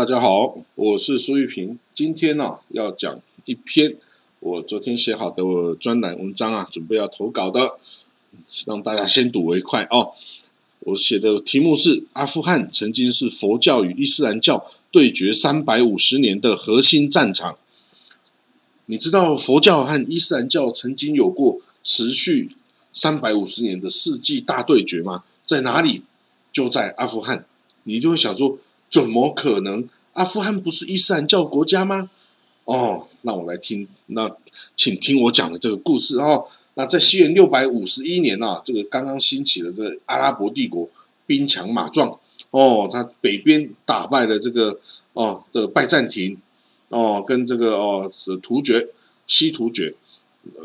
大家好，我是苏玉平。今天呢、要讲一篇我昨天写好的专栏文章啊，准备要投稿的，让大家先睹为快哦。我写的题目是：阿富汗曾经是佛教与伊斯兰教对决三百五十年的核心战场。你知道佛教和伊斯兰教曾经有过持续三百五十年的世纪大对决吗？在哪里？就在阿富汗。你就会想说，怎么可能？阿富汗不是伊斯兰教国家吗？哦，那我来听，那请听我讲的这个故事哦。那在西元六百五十一年啊，这个刚刚兴起的这个阿拉伯帝国兵强马壮哦，他北边打败了这个哦这个拜占庭哦，跟这个哦是突厥西突厥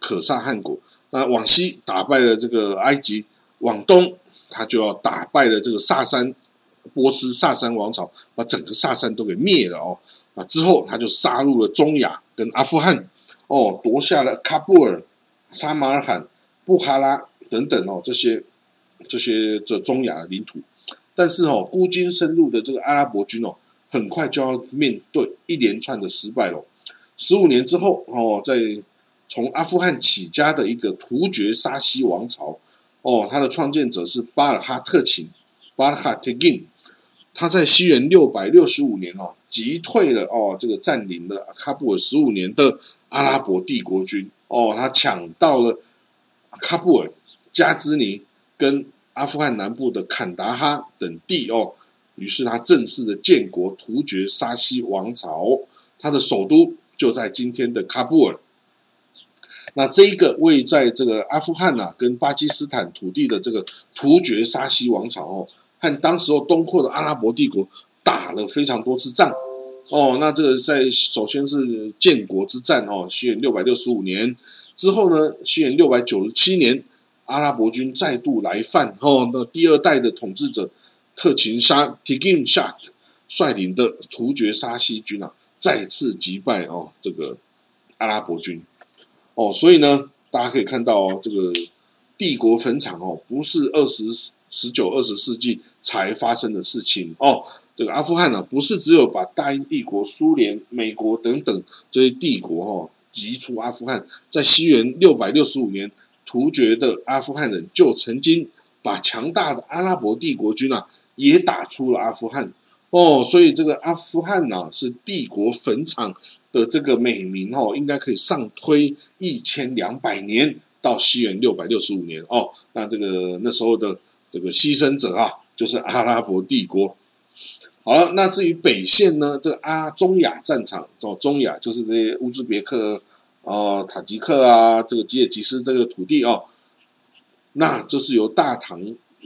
可萨汗国，那往西打败了这个埃及，往东他就要打败了这个萨珊波斯萨珊王朝，把整个萨珊都给灭了哦。啊，之后他就杀入了中亚跟阿富汗，哦，夺下了喀布尔、沙马尔罕、布哈拉等等哦，这些这些这中亚的领土。但是哦，孤军深入的这个阿拉伯军哦，很快就要面对一连串的失败了。十五年之后哦，在从阿富汗起家的一个突厥沙西王朝哦，他的创建者是巴尔哈特勤巴尔哈特金。他在西元六百六十五年哦，击退了哦这个占领了喀布尔十五年的阿拉伯帝国军哦，他抢到了喀布尔、加兹尼跟阿富汗南部的坎达哈等地哦，于是他正式的建国突厥沙西王朝，他的首都就在今天的喀布尔。那这一个位在这个阿富汗呐、跟巴基斯坦土地的这个突厥沙西王朝哦。和当时候东扩的阿拉伯帝国打了非常多次仗，哦，那这个在首先是建国之战哦，西元六百六十五年。之后呢，西元六百九十七年，阿拉伯军再度来犯。哦，那第二代的统治者特勤沙 Tigin Shah 率领的突厥沙西军啊，再次击败哦这个阿拉伯军，哦，所以呢，大家可以看到哦，这个帝国坟场哦，不是二十。十九、二十世纪才发生的事情哦。这个阿富汗呢、不是只有把大英帝国、苏联、美国等等这些帝国哦击出阿富汗，在西元六百六十五年，突厥的阿富汗人就曾经把强大的阿拉伯帝国军啊也打出了阿富汗哦。所以这个阿富汗呢、是帝国坟场的这个美名哦，应该可以上推一千两百年到西元六百六十五年哦。那这个那时候的。这个牺牲者啊，就是阿拉伯帝国。好了，那至于北线呢？这个阿中亚战场，哦，中亚就是这些乌兹别克、哦塔吉克啊，这个吉尔吉斯这个土地哦，那这是由大唐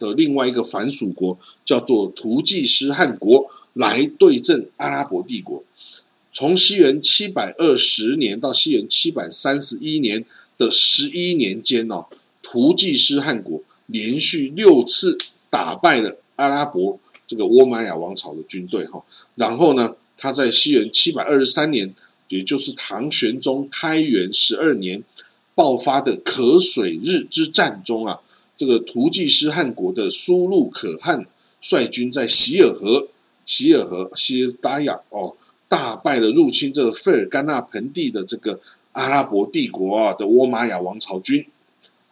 的另外一个藩属国叫做图济斯汗国来对阵阿拉伯帝国。从西元七百二十年到西元七百三十一年的十一年间哦，图济斯汗国。连续六次打败了阿拉伯这个倭玛雅王朝的军队哈，然后呢，他在西元七百二十三年，也就是唐玄宗开元十二年爆发的可水日之战中啊，这个图济斯汗国的苏禄可汗率军在希尔河、希尔河、希尔达亚哦，大败了入侵这个费尔干纳盆地的这个阿拉伯帝国啊的倭玛雅王朝军。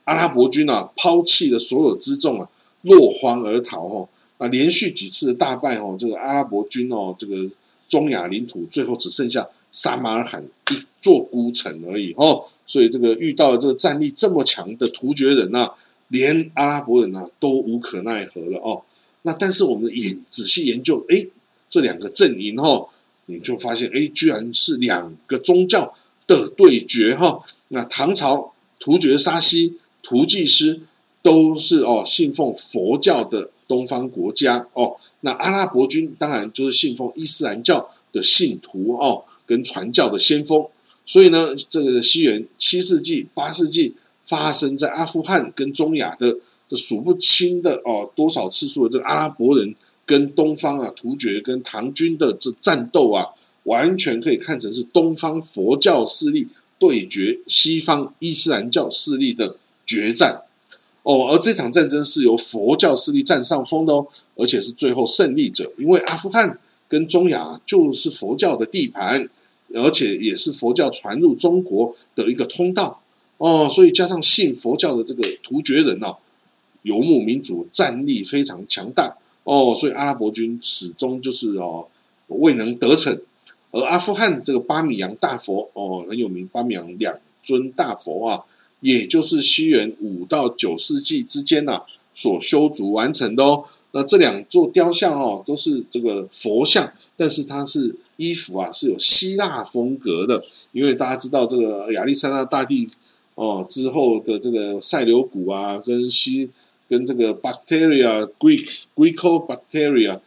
阿拉伯军啊，抛弃了所有辎重啊，落荒而逃哦。啊，连续几次的大败哦，这个阿拉伯军哦，这个中亚领土最后只剩下撒马尔罕一座孤城而已哦。所以这个遇到了这个战力这么强的突厥人呐，连阿拉伯人呐都无可奈何了哦。那但是我们也仔细研究，哎，这两个阵营哦，你就发现哎，居然是两个宗教的对决哈。那唐朝突厥沙西。图济斯都是哦信奉佛教的东方国家哦，那阿拉伯军当然就是信奉伊斯兰教的信徒哦，跟传教的先锋。所以呢，这个西元七世纪、八世纪发生在阿富汗跟中亚的这数不清的哦多少次数的这个阿拉伯人跟东方啊突厥跟唐军的这战斗啊，完全可以看成是东方佛教势力对决西方伊斯兰教势力的。决战哦，而这场战争是由佛教势力占上风的哦，而且是最后胜利者，因为阿富汗跟中亚就是佛教的地盘，而且也是佛教传入中国的一个通道哦。所以加上信佛教的这个突厥人哦，游牧民族战力非常强大哦，所以阿拉伯军始终就是哦未能得逞。而阿富汗这个巴米扬大佛哦很有名，巴米扬两尊大佛啊，也就是西元五到九世纪之间呐所修筑完成的哦。那这两座雕像哦，都是这个佛像，但是它是衣服啊，是有希腊风格的。因为大家知道这个亚历山大大帝哦之后的这个塞琉古啊，跟西跟这个 Bacteria Greek Greco Bacteria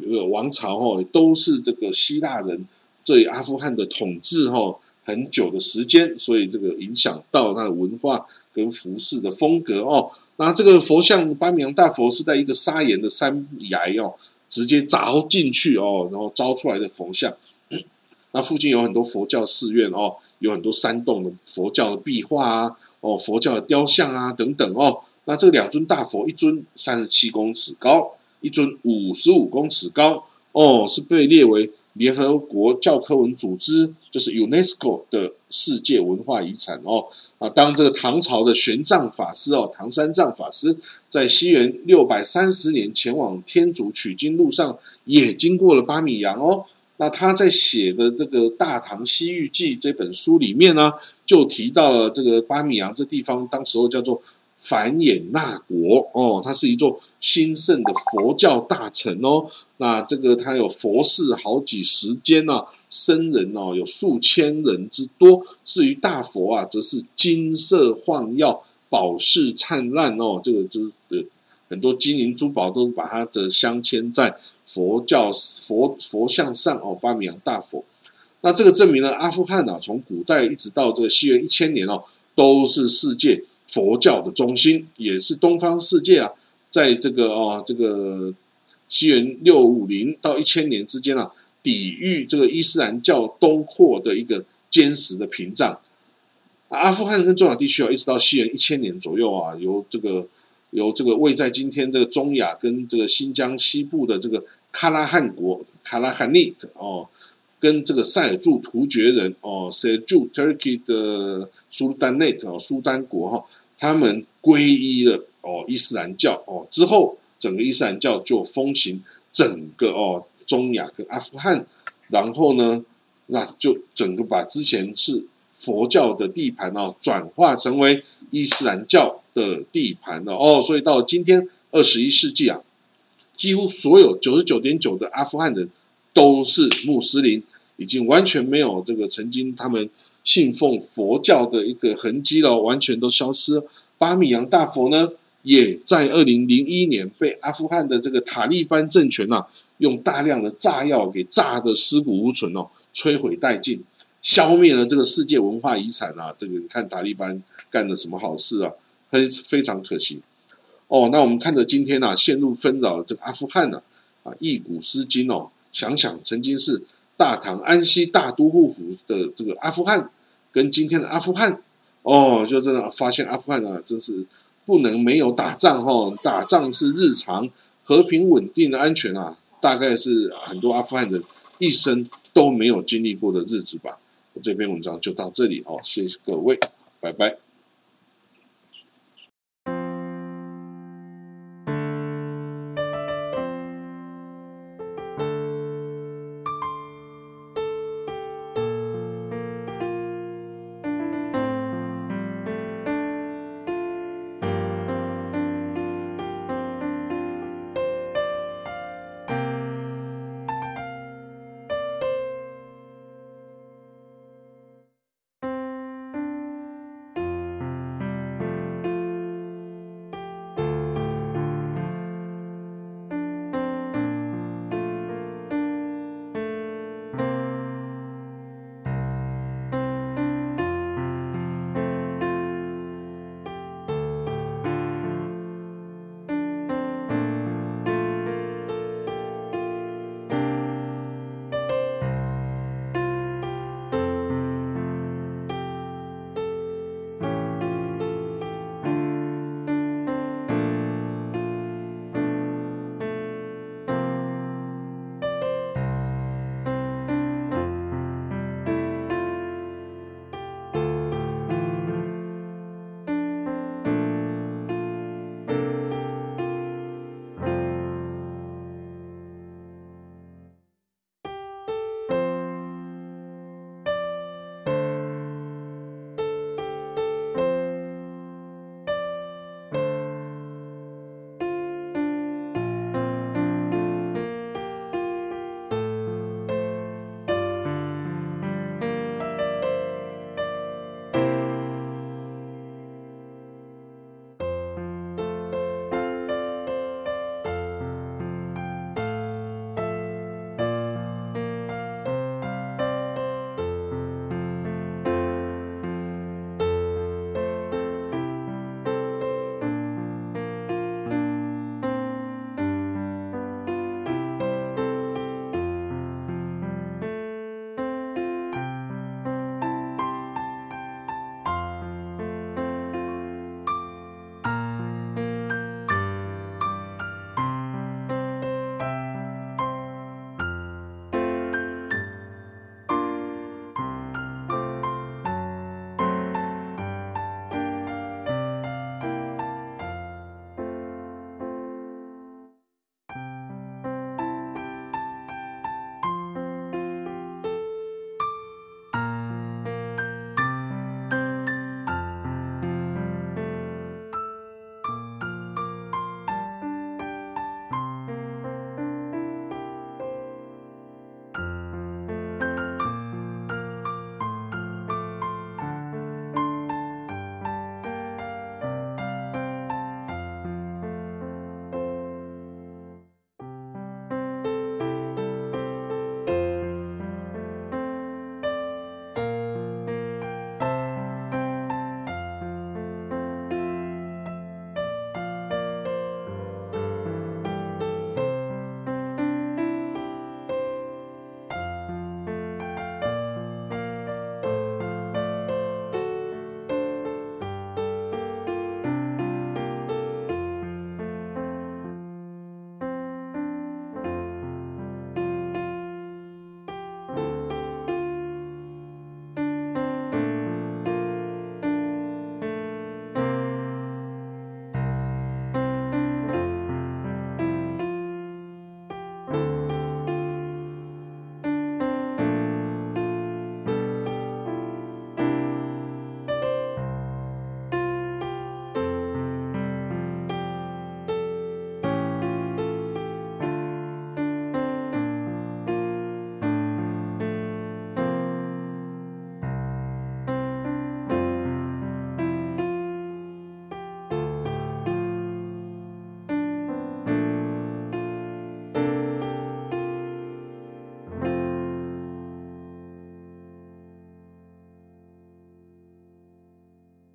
这个王朝哦，都是这个希腊人对阿富汗的统治哈很久的时间，所以这个影响到它的文化跟服饰的风格哦。那这个佛像巴米扬大佛是在一个砂岩的山崖哦，直接凿进去哦，然后凿出来的佛像。那附近有很多佛教寺院哦，有很多山洞的佛教的壁画啊，哦，佛教的雕像啊等等哦。那这两尊大佛，一尊三十七公尺高，一尊五十五公尺高哦，是被列为。联合国教科文组织就是 UNESCO 的世界文化遗产哦啊，当这个唐朝的玄奘法师哦，唐三藏法师在西元六百三十年前往天竺取经路上也经过了巴米扬哦，那他在写的这个《大唐西域记》这本书里面呢，就提到了这个巴米扬这地方，当时候叫做。繁衍那国哦，它是一座兴盛的佛教大城哦。那这个它有佛寺好几十间呐，僧人哦有数千人之多。至于大佛啊，则是金色晃耀，宝饰灿烂哦。这个就是很多金银珠宝都把它的镶嵌在佛教佛佛像上哦。巴米扬大佛，那这个证明了阿富汗啊，从古代一直到这个西元一千年哦，都是世界。佛教的中心也是东方世界啊，在这个哦，这个西元六五零到一千年之间啊，抵御这个伊斯兰教东扩的一个坚实的屏障。阿富汗跟中亚地区啊，一直到西元一千年左右啊，由这个由这个位在今天这个中亚跟这个新疆西部的这个喀拉汗国卡拉汗尼哦，跟这个塞尔柱突厥人哦，塞尔柱 Turkey 的苏丹内哦，苏丹国哈。他们皈依了哦伊斯兰教哦之后，整个伊斯兰教就风行整个哦中亚跟阿富汗，然后呢，那就整个把之前是佛教的地盘哦转化成为伊斯兰教的地盘了哦，所以到今天二十一世纪啊，几乎所有九十九点九的阿富汗人都是穆斯林，已经完全没有这个曾经他们。信奉佛教的一个痕迹了，完全都消失。巴米扬大佛呢，也在二零零一年被阿富汗的这个塔利班政权呐，用大量的炸药给炸的尸骨无存哦，摧毁殆尽，消灭了这个世界文化遗产啊！这个你看塔利班干了什么好事啊？非非常可惜哦。那我们看着今天呐，陷入纷扰的这个阿富汗呢，啊，忆古思今哦，想想曾经是大唐安西大都护府的这个阿富汗。跟今天的阿富汗，哦，就真的发现阿富汗啊，真是不能没有打仗哈，打仗是日常，和平稳定的安全啊，大概是很多阿富汗人一生都没有经历过的日子吧。这篇文章就到这里哦，谢谢各位，拜拜。